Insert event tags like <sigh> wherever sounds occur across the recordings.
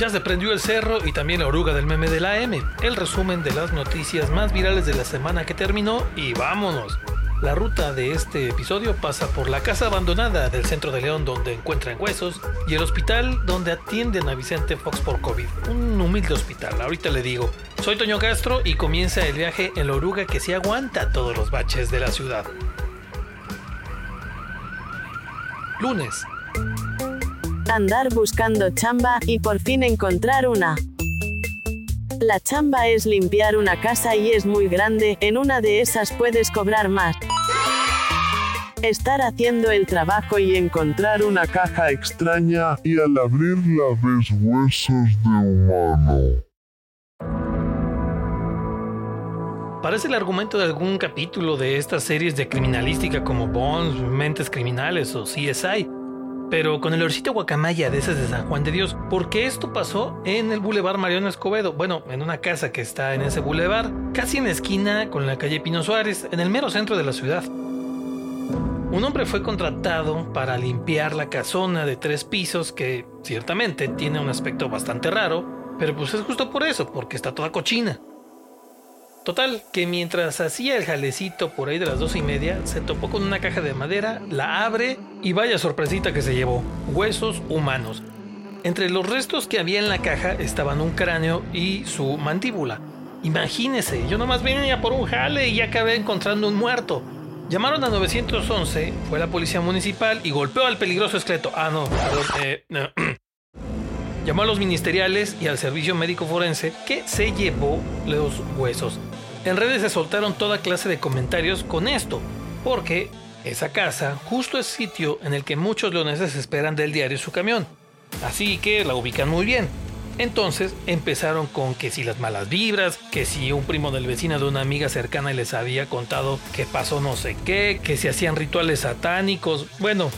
Ya se prendió el cerro y también la oruga del meme de la M. El resumen de las noticias más virales de la semana que terminó y vámonos. La ruta de este episodio pasa por la casa abandonada del centro de León donde encuentran huesos y el hospital donde atienden a Vicente Fox por COVID. Un humilde hospital, ahorita le digo. Soy Toño Castro y comienza el viaje en la oruga que se aguanta todos los baches de la ciudad. Lunes, andar buscando chamba y por fin encontrar una. La chamba es limpiar una casa y es muy grande, en una de esas puedes cobrar más. Estar haciendo el trabajo y encontrar una caja extraña y al abrirla ves huesos de humano. Parece el argumento de algún capítulo de estas series de criminalística como Bones, Mentes Criminales o CSI, pero con el orcito guacamaya de esas de San Juan de Dios, porque esto pasó en el Boulevard Mariano Escobedo, bueno, en una casa que está en ese boulevard, casi en la esquina con la calle Pino Suárez, en el mero centro de la ciudad. Un hombre fue contratado para limpiar la casona de tres pisos que ciertamente tiene un aspecto bastante raro, pero pues es justo por eso, porque está toda cochina. Total, que mientras hacía el jalecito por ahí de las dos y media, se topó con una caja de madera, la abre y vaya sorpresita que se llevó, huesos humanos. Entre los restos que había en la caja estaban un cráneo y su mandíbula. Imagínese, yo nomás venía por un jale y acabé encontrando un muerto. Llamaron a 911, fue la policía municipal y golpeó al peligroso esqueleto. Ah, no, perdón, eh, no. <clears throat> Llamó a los ministeriales y al servicio médico forense que se llevó los huesos. En redes se soltaron toda clase de comentarios con esto, porque esa casa justo es sitio en el que muchos leoneses esperan del diario su camión, así que la ubican muy bien. Entonces empezaron con que si las malas vibras, que si un primo del vecino de una amiga cercana les había contado que pasó no sé qué, que si hacían rituales satánicos, bueno,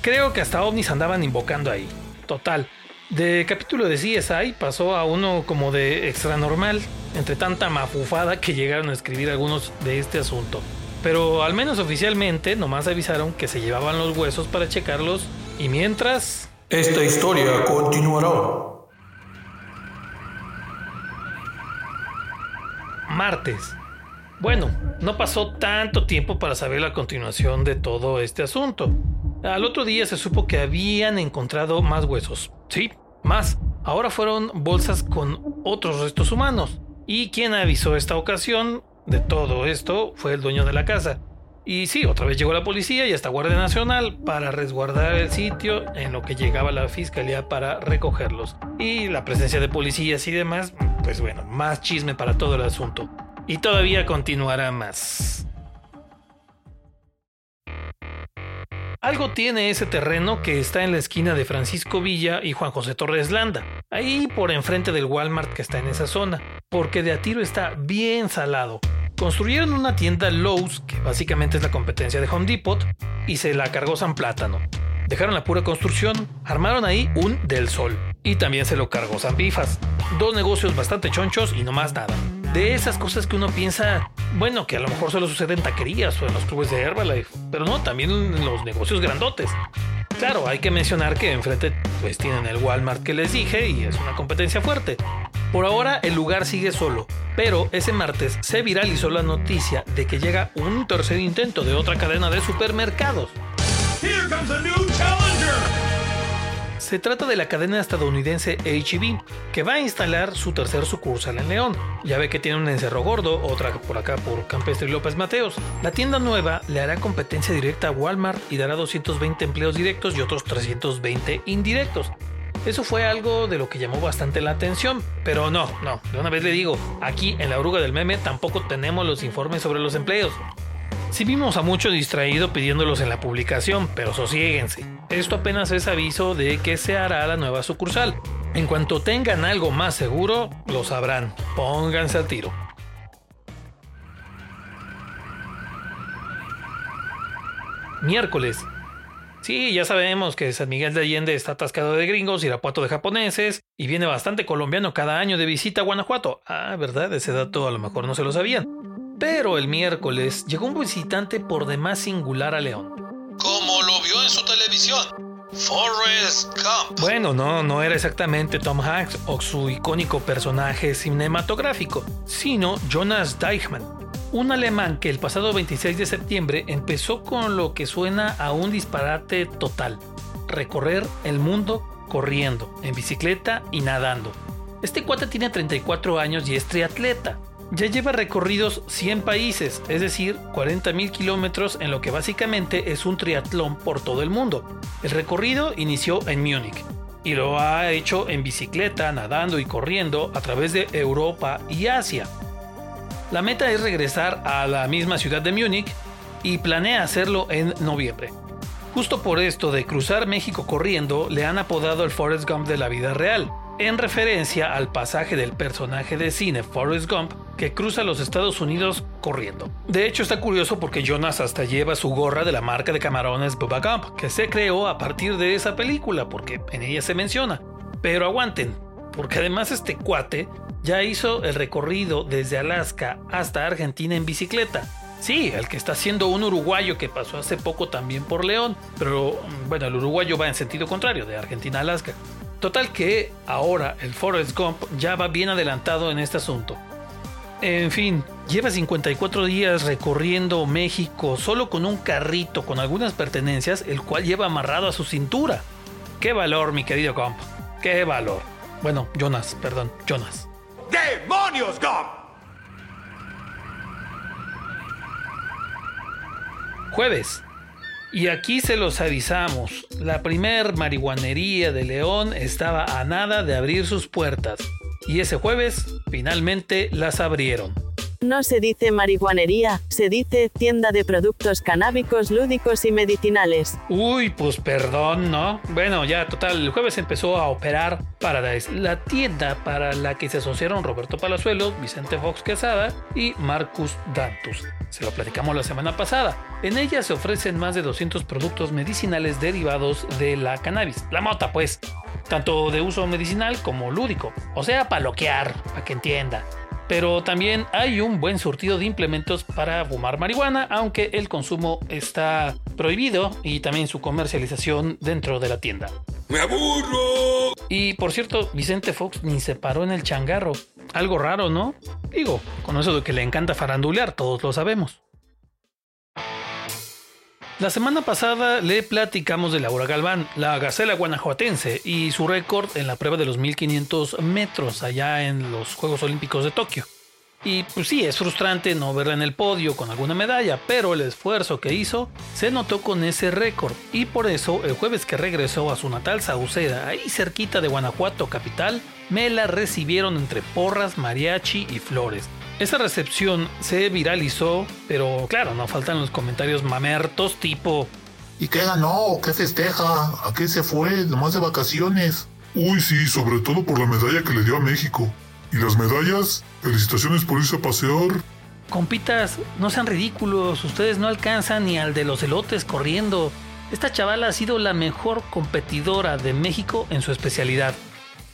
creo que hasta ovnis andaban invocando ahí. Total, de capítulo de CSI pasó a uno como de extra normal, entre tanta mafufada que llegaron a escribir algunos de este asunto. Pero al menos oficialmente nomás avisaron que se llevaban los huesos para checarlos y mientras... Esta historia continuará. Martes. Bueno, no pasó tanto tiempo para saber la continuación de todo este asunto. Al otro día se supo que habían encontrado más huesos. Sí, más, ahora fueron bolsas con otros restos humanos. Y quien avisó esta ocasión de todo esto fue el dueño de la casa. Y sí, otra vez llegó la policía y hasta Guardia Nacional para resguardar el sitio en lo que llegaba la fiscalía para recogerlos. Y la presencia de policías y demás, pues bueno, más chisme para todo el asunto. Y todavía continuará más. Algo tiene ese terreno que está en la esquina de Francisco Villa y Juan José Torres Landa, ahí por enfrente del Walmart que está en esa zona, porque de a tiro está bien salado. Construyeron una tienda Lowe's, que básicamente es la competencia de Home Depot, y se la cargó San Plátano. Dejaron la pura construcción, armaron ahí un Del Sol, y también se lo cargó San Pifas. Dos negocios bastante chonchos y no más nada de esas cosas que uno piensa, bueno, que a lo mejor solo sucede en taquerías o en los clubes de Herbalife, pero no, también en los negocios grandotes. Claro, hay que mencionar que enfrente pues tienen el Walmart que les dije y es una competencia fuerte. Por ahora el lugar sigue solo, pero ese martes se viralizó la noticia de que llega un tercer intento de otra cadena de supermercados. Here comes a new. Se trata de la cadena estadounidense HEB, que va a instalar su tercer sucursal en León. Ya ve que tiene un encerro gordo, otra por acá por Campestre y López Mateos. La tienda nueva le hará competencia directa a Walmart y dará 220 empleos directos y otros 320 indirectos. Eso fue algo de lo que llamó bastante la atención, pero no, no, de una vez le digo, aquí en la oruga del meme tampoco tenemos los informes sobre los empleos. Sí vimos a mucho distraído pidiéndolos en la publicación, pero sosiéguense. Esto apenas es aviso de que se hará la nueva sucursal. En cuanto tengan algo más seguro, lo sabrán. Pónganse al tiro. Miércoles. Sí, ya sabemos que San Miguel de Allende está atascado de gringos, Irapuato de japoneses, y viene bastante colombiano cada año de visita a Guanajuato. Ah, ¿verdad? Ese dato a lo mejor no se lo sabían. Pero el miércoles llegó un visitante por demás singular a León. Como lo vio en su televisión. Forrest Gump. Bueno, no, no era exactamente Tom Hanks o su icónico personaje cinematográfico, sino Jonas Deichmann, un alemán que el pasado 26 de septiembre empezó con lo que suena a un disparate total, recorrer el mundo corriendo, en bicicleta y nadando. Este cuate tiene 34 años y es triatleta. Ya lleva recorridos 100 países, es decir, 40 mil kilómetros en lo que básicamente es un triatlón por todo el mundo. El recorrido inició en Múnich y lo ha hecho en bicicleta, nadando y corriendo a través de Europa y Asia. La meta es regresar a la misma ciudad de Múnich y planea hacerlo en noviembre. Justo por esto de cruzar México corriendo, le han apodado el Forrest Gump de la vida real, en referencia al pasaje del personaje de cine Forrest Gump que cruza los Estados Unidos corriendo. De hecho está curioso porque Jonas hasta lleva su gorra de la marca de camarones Bubba que se creó a partir de esa película, porque en ella se menciona. Pero aguanten, porque además este cuate ya hizo el recorrido desde Alaska hasta Argentina en bicicleta. Sí, el que está siendo un uruguayo que pasó hace poco también por León, pero bueno, el uruguayo va en sentido contrario, de Argentina a Alaska. Total que ahora el Forrest Gump ya va bien adelantado en este asunto. En fin, lleva 54 días recorriendo México solo con un carrito con algunas pertenencias, el cual lleva amarrado a su cintura. ¡Qué valor, mi querido Gump! ¡Qué valor! Bueno, Jonas, perdón, Jonas. ¡Demonios, Gump! Jueves, y aquí se los avisamos, la primer marihuanería de León estaba a nada de abrir sus puertas. Y ese jueves, finalmente las abrieron. No se dice marihuanería, se dice tienda de productos canábicos lúdicos y medicinales. Uy, pues perdón, ¿no? Bueno, ya total, el jueves empezó a operar Paradise, la tienda para la que se asociaron Roberto Palazuelos, Vicente Fox Quesada y Marcus Dantus. Se lo platicamos la semana pasada. En ella se ofrecen más de 200 productos medicinales derivados de la cannabis, la mota pues, tanto de uso medicinal como lúdico, o sea, para loquear, para que entienda pero también hay un buen surtido de implementos para fumar marihuana, aunque el consumo está prohibido y también su comercialización dentro de la tienda. ¡Me aburro! Y por cierto, Vicente Fox ni se paró en el changarro. Algo raro, ¿no? Digo, con eso de que le encanta farandulear, todos lo sabemos. La semana pasada le platicamos de Laura Galván, la gacela guanajuatense, y su récord en la prueba de los 1500 metros allá en los Juegos Olímpicos de Tokio. Y pues sí, es frustrante no verla en el podio con alguna medalla, pero el esfuerzo que hizo se notó con ese récord. Y por eso, el jueves que regresó a su natal Sauceda, ahí cerquita de Guanajuato capital, me la recibieron entre porras, mariachi y flores. Esa recepción se viralizó, pero claro, no faltan los comentarios mamertos tipo... ¿Y qué ganó? ¿Qué festeja? ¿A qué se fue? Nomás de vacaciones. Uy, sí, sobre todo por la medalla que le dio a México. ¿Y las medallas? Felicitaciones por irse a pasear. Compitas, no sean ridículos, ustedes no alcanzan ni al de los elotes corriendo. Esta chavala ha sido la mejor competidora de México en su especialidad.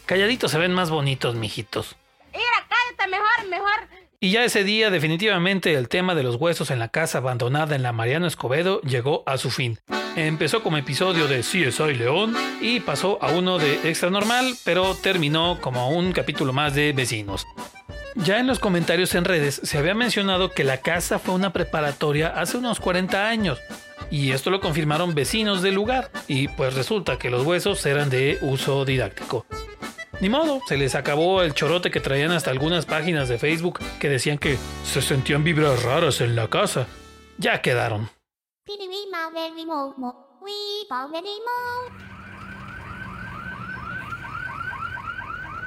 Calladitos se ven más bonitos, mijitos. Mira, cállate mejor, mejor. Y ya ese día definitivamente el tema de los huesos en la casa abandonada en la Mariano Escobedo llegó a su fin. Empezó como episodio de CSI León y pasó a uno de Extra Normal, pero terminó como un capítulo más de Vecinos. Ya en los comentarios en redes se había mencionado que la casa fue una preparatoria hace unos 40 años, y esto lo confirmaron vecinos del lugar, y pues resulta que los huesos eran de uso didáctico. Ni modo, se les acabó el chorote que traían hasta algunas páginas de Facebook que decían que se sentían vibras raras en la casa. Ya quedaron.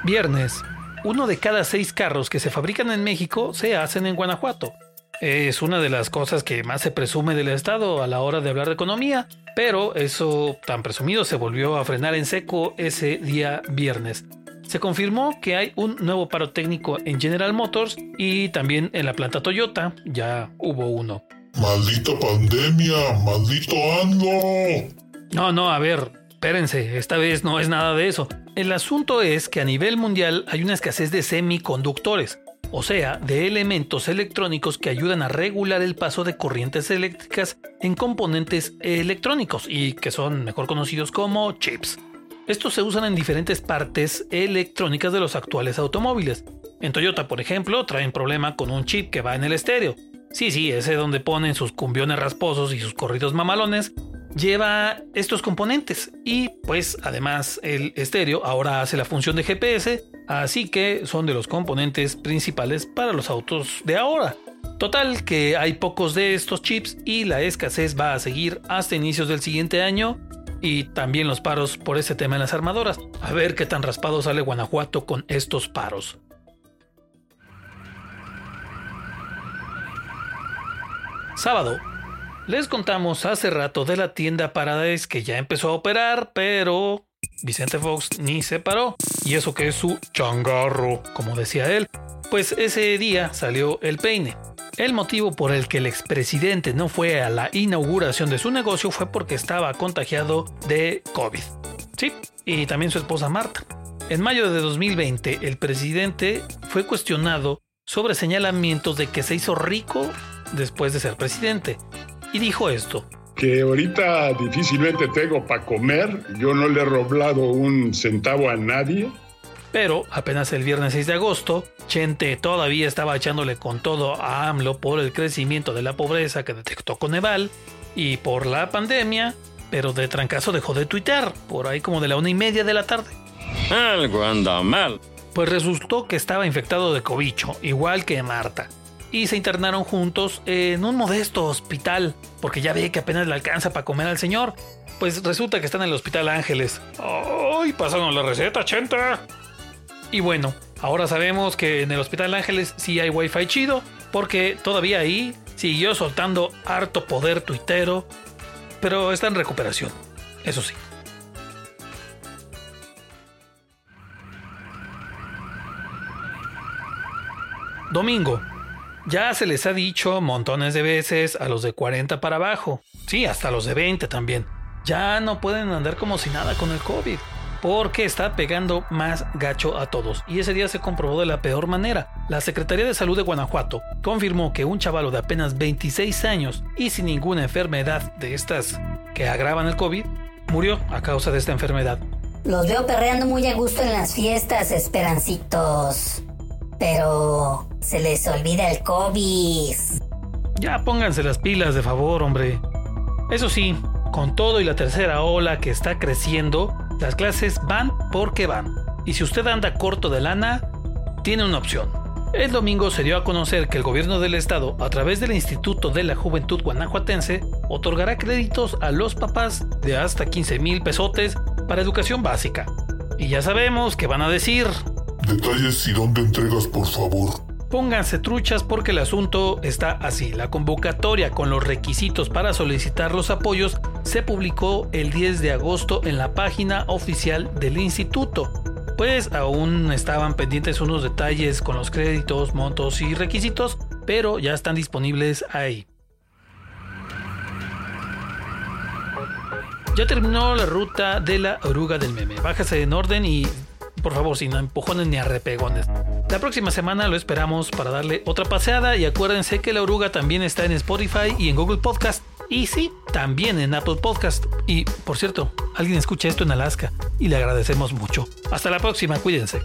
Viernes. Uno de cada seis carros que se fabrican en México se hacen en Guanajuato. Es una de las cosas que más se presume del Estado a la hora de hablar de economía, pero eso tan presumido se volvió a frenar en seco ese día viernes se confirmó que hay un nuevo paro técnico en General Motors y también en la planta Toyota ya hubo uno. Maldita pandemia, maldito ando. No, no, a ver, espérense, esta vez no es nada de eso. El asunto es que a nivel mundial hay una escasez de semiconductores. o sea, de elementos electrónicos que ayudan a regular el paso de corrientes eléctricas en componentes electrónicos y que son mejor conocidos como chips. Estos se usan en diferentes partes electrónicas de los actuales automóviles. En Toyota, por ejemplo, traen problema con un chip que va en el estéreo. Sí, sí, ese donde ponen sus cumbiones rasposos y sus corridos mamalones, lleva estos componentes y pues además el estéreo ahora hace la función de GPS, así que son de los componentes principales para los autos de ahora. Total que hay pocos de estos chips y la escasez va a seguir hasta inicios del siguiente año y también los paros por ese tema en las armadoras. A ver qué tan raspado sale Guanajuato con estos paros. Sábado. Les contamos hace rato de la tienda Paradise que ya empezó a operar, pero Vicente Fox ni se paró. Y eso que es su changarro, como decía él. Pues ese día salió el peine. El motivo por el que el expresidente no fue a la inauguración de su negocio fue porque estaba contagiado de COVID. Sí, y también su esposa Marta. En mayo de 2020, el presidente fue cuestionado sobre señalamientos de que se hizo rico después de ser presidente. Y dijo esto. Que ahorita difícilmente tengo para comer, yo no le he roblado un centavo a nadie. Pero apenas el viernes 6 de agosto, Chente todavía estaba echándole con todo a AMLO por el crecimiento de la pobreza que detectó Coneval y por la pandemia, pero de trancazo dejó de tuitear, por ahí como de la una y media de la tarde. Algo anda mal. Pues resultó que estaba infectado de cobicho, igual que Marta. Y se internaron juntos en un modesto hospital, porque ya ve que apenas le alcanza para comer al señor. Pues resulta que está en el Hospital Ángeles. ¡Ay! Pásanos la receta, Chenta. Y bueno, ahora sabemos que en el Hospital Ángeles sí hay wifi chido, porque todavía ahí siguió soltando harto poder tuitero, pero está en recuperación, eso sí. Domingo. Ya se les ha dicho montones de veces a los de 40 para abajo, sí, hasta los de 20 también. Ya no pueden andar como si nada con el COVID porque está pegando más gacho a todos. Y ese día se comprobó de la peor manera. La Secretaría de Salud de Guanajuato confirmó que un chavalo de apenas 26 años y sin ninguna enfermedad de estas que agravan el COVID, murió a causa de esta enfermedad. Los veo perreando muy a gusto en las fiestas, esperancitos. Pero se les olvida el COVID. Ya pónganse las pilas de favor, hombre. Eso sí, con todo y la tercera ola que está creciendo, las clases van porque van. Y si usted anda corto de lana, tiene una opción. El domingo se dio a conocer que el gobierno del estado, a través del Instituto de la Juventud Guanajuatense, otorgará créditos a los papás de hasta 15 mil pesotes para educación básica. Y ya sabemos que van a decir. Detalles y dónde entregas, por favor. Pónganse truchas porque el asunto está así. La convocatoria con los requisitos para solicitar los apoyos se publicó el 10 de agosto en la página oficial del instituto. Pues aún estaban pendientes unos detalles con los créditos, montos y requisitos, pero ya están disponibles ahí. Ya terminó la ruta de la oruga del meme. Bájase en orden y por favor, sin empujones ni arrepegones. La próxima semana lo esperamos para darle otra paseada y acuérdense que la oruga también está en Spotify y en Google Podcast. Y sí, también en Apple Podcast. Y, por cierto, alguien escucha esto en Alaska y le agradecemos mucho. Hasta la próxima, cuídense.